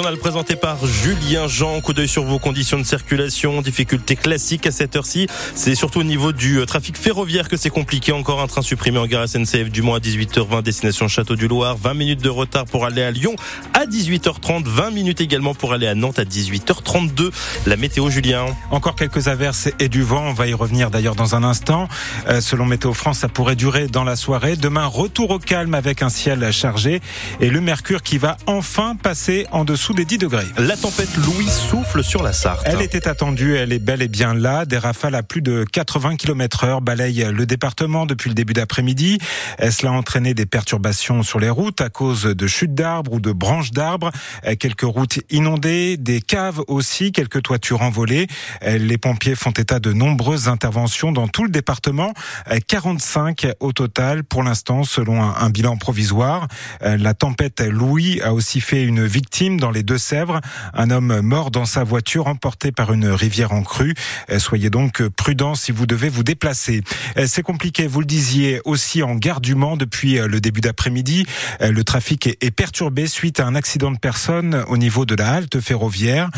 journal présenté par Julien Jean. Coup d'œil sur vos conditions de circulation. Difficultés classiques à cette heure-ci. C'est surtout au niveau du euh, trafic ferroviaire que c'est compliqué. Encore un train supprimé en gare SNCF du Mans à 18h20, destination Château du Loir. 20 minutes de retard pour aller à Lyon à 18h30. 20 minutes également pour aller à Nantes à 18h32. La météo, Julien. Encore quelques averses et du vent. On va y revenir d'ailleurs dans un instant. Euh, selon Météo France, ça pourrait durer dans la soirée. Demain, retour au calme avec un ciel chargé et le mercure qui va enfin passer en dessous des 10 degrés. La tempête Louis souffle sur la Sarthe. Elle était attendue, elle est bel et bien là. Des rafales à plus de 80 km heure balayent le département depuis le début d'après-midi. Cela a entraîné des perturbations sur les routes à cause de chutes d'arbres ou de branches d'arbres? Quelques routes inondées, des caves aussi, quelques toitures envolées. Les pompiers font état de nombreuses interventions dans tout le département. 45 au total pour l'instant selon un bilan provisoire. La tempête Louis a aussi fait une victime dans les Deux-Sèvres, un homme mort dans sa voiture emporté par une rivière en crue. Soyez donc prudents si vous devez vous déplacer. C'est compliqué, vous le disiez, aussi en gare du Mans depuis le début d'après-midi. Le trafic est perturbé suite à un accident de personne au niveau de la halte ferroviaire.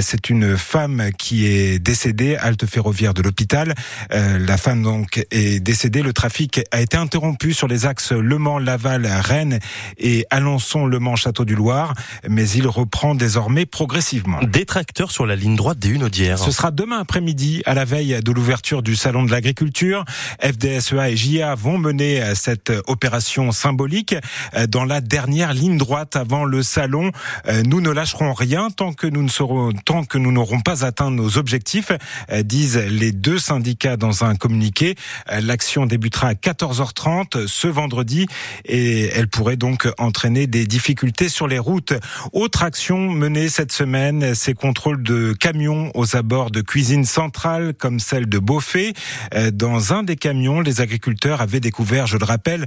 C'est une femme qui est décédée, halte ferroviaire de l'hôpital. La femme donc est décédée. Le trafic a été interrompu sur les axes Le Mans, Laval, Rennes et Alençon-Le Mans-Château du Loir, mais il reprend désormais progressivement. Des tracteurs sur la ligne droite des Hunaudières. Ce sera demain après-midi, à la veille de l'ouverture du Salon de l'Agriculture. FDSEA et JA vont mener cette opération symbolique dans la dernière ligne droite avant le salon. Nous ne lâcherons rien tant que nous ne serons, tant que nous n'aurons pas atteint nos objectifs, disent les deux syndicats dans un communiqué. L'action débutera à 14h30 ce vendredi et elle pourrait donc entraîner des difficultés sur les routes. Autre action menée cette semaine, ces contrôles de camions aux abords de cuisines centrales comme celle de Beaufay. Dans un des camions, les agriculteurs avaient découvert, je le rappelle,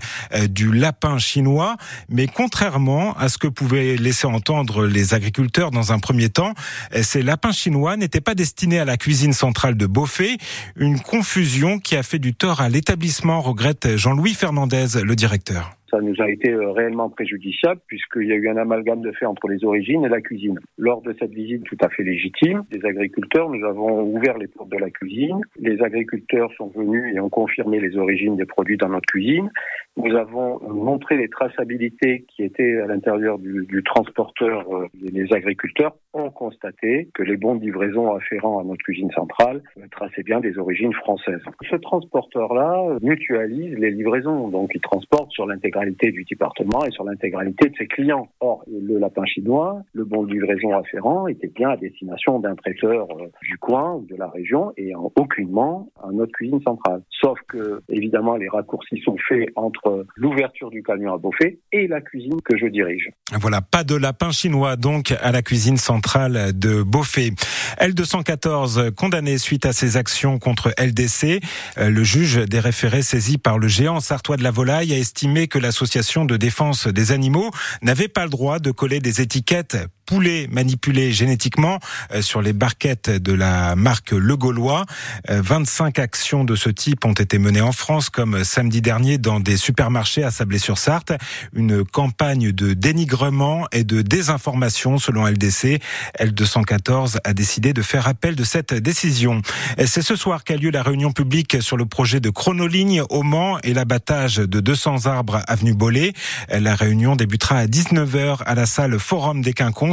du lapin chinois. Mais contrairement à ce que pouvaient laisser entendre les agriculteurs dans un premier temps, ces lapins chinois n'étaient pas destinés à la cuisine centrale de Beaufay. Une confusion qui a fait du tort à l'établissement, regrette Jean-Louis Fernandez, le directeur ça nous a été réellement préjudiciable puisqu'il y a eu un amalgame de fait entre les origines et la cuisine. Lors de cette visite tout à fait légitime des agriculteurs, nous avons ouvert les portes de la cuisine. Les agriculteurs sont venus et ont confirmé les origines des produits dans notre cuisine. Nous avons montré les traçabilités qui étaient à l'intérieur du, du, transporteur. Les agriculteurs ont constaté que les bons de livraison afférents à notre cuisine centrale traçaient bien des origines françaises. Ce transporteur-là mutualise les livraisons, donc il transporte sur l'intégralité du département et sur l'intégralité de ses clients. Or, le lapin chinois, le bon de livraison afférent, était bien à destination d'un traiteur du coin ou de la région et en aucunement à notre cuisine centrale. Sauf que, évidemment, les raccourcis sont faits entre l'ouverture du camion à Beaufay et la cuisine que je dirige. Voilà, pas de lapin chinois donc à la cuisine centrale de Beaufay. L214 condamné suite à ses actions contre LDC. Le juge des référés saisi par le géant sartois de la volaille a estimé que l'association de défense des animaux n'avait pas le droit de coller des étiquettes poulet manipulé génétiquement sur les barquettes de la marque Le Gaulois. 25 actions de ce type ont été menées en France, comme samedi dernier dans des supermarchés à Sablé-sur-Sarthe. Une campagne de dénigrement et de désinformation selon LDC. L214 a décidé de faire appel de cette décision. C'est ce soir qu'a lieu la réunion publique sur le projet de chronoligne au Mans et l'abattage de 200 arbres avenue Bollé. La réunion débutera à 19h à la salle Forum des Quinconces.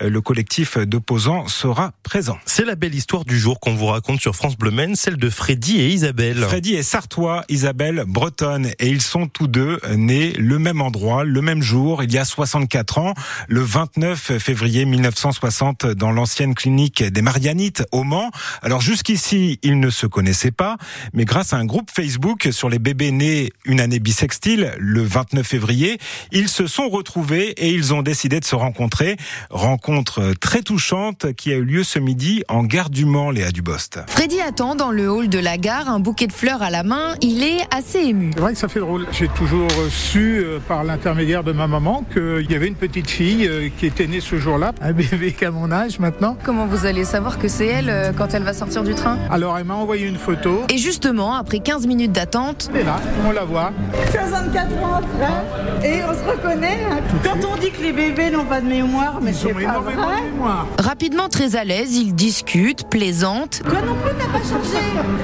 Le collectif d'opposants sera présent. C'est la belle histoire du jour qu'on vous raconte sur France Bleu Maine, celle de Freddy et Isabelle. Freddy est sartois, Isabelle bretonne et ils sont tous deux nés le même endroit, le même jour, il y a 64 ans, le 29 février 1960 dans l'ancienne clinique des Marianites au Mans. Alors jusqu'ici, ils ne se connaissaient pas, mais grâce à un groupe Facebook sur les bébés nés une année bissextile, le 29 février, ils se sont retrouvés et ils ont décidé de se rencontrer. Rencontre très touchante qui a eu lieu ce midi en gare du Mans, Léa Dubost. Freddy attend dans le hall de la gare un bouquet de fleurs à la main. Il est assez ému. C'est vrai que ça fait drôle. J'ai toujours su par l'intermédiaire de ma maman qu'il y avait une petite fille qui était née ce jour-là, un bébé qu'à mon âge maintenant. Comment vous allez savoir que c'est elle quand elle va sortir du train? Alors elle m'a envoyé une photo. Et justement, après 15 minutes d'attente, Et là, on la voit. 64 ans après, et on se se reconnaît. hein. Quand on dit que les bébés n'ont pas de mémoire, mais Ils c'est ont pas énormément vrai. de mémoire. Rapidement très à l'aise, ils discutent, plaisantent Toi non plus, t'as pas changé.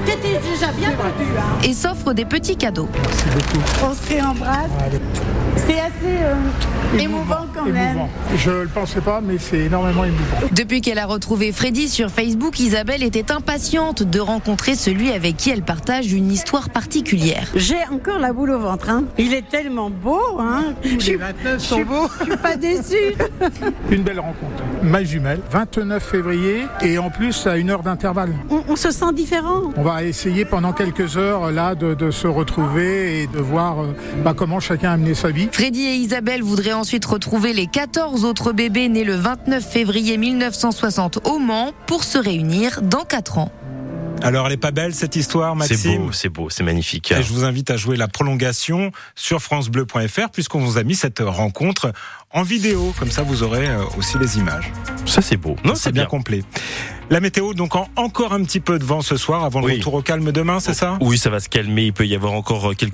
T'étais déjà bien tendu. Hein. et s'offrent des petits cadeaux. Merci beaucoup. On se réembrasse. Allez. C'est assez euh, émouvant quand même. Émouvant. Je le pensais pas, mais c'est énormément émouvant. Depuis qu'elle a retrouvé Freddy sur Facebook, Isabelle était impatiente de rencontrer celui avec qui elle partage une histoire particulière. J'ai encore la boule au ventre. Hein. Il est tellement beau. Hein. Je suis 29 sont beaux. je suis pas déçue. Une belle rencontre. Ma jumelle, 29 février, et en plus à une heure d'intervalle. On, on se sent différent. On va essayer pendant quelques heures là de, de se retrouver et de voir euh, bah, comment chacun a mené sa vie. Freddy et Isabelle voudraient ensuite retrouver les 14 autres bébés nés le 29 février 1960 au Mans pour se réunir dans 4 ans. Alors, elle est pas belle cette histoire, C'est Maxime beau, c'est beau, c'est magnifique. Et je vous invite à jouer la prolongation sur francebleu.fr puisqu'on vous a mis cette rencontre en vidéo. Comme ça, vous aurez euh, aussi les images. Ça c'est beau. Non, c'est bien complet. La météo, donc en- encore un petit peu de vent ce soir avant le Oui. retour au calme demain, c'est ça? Oui, ça va se calmer. Il peut y avoir encore quelques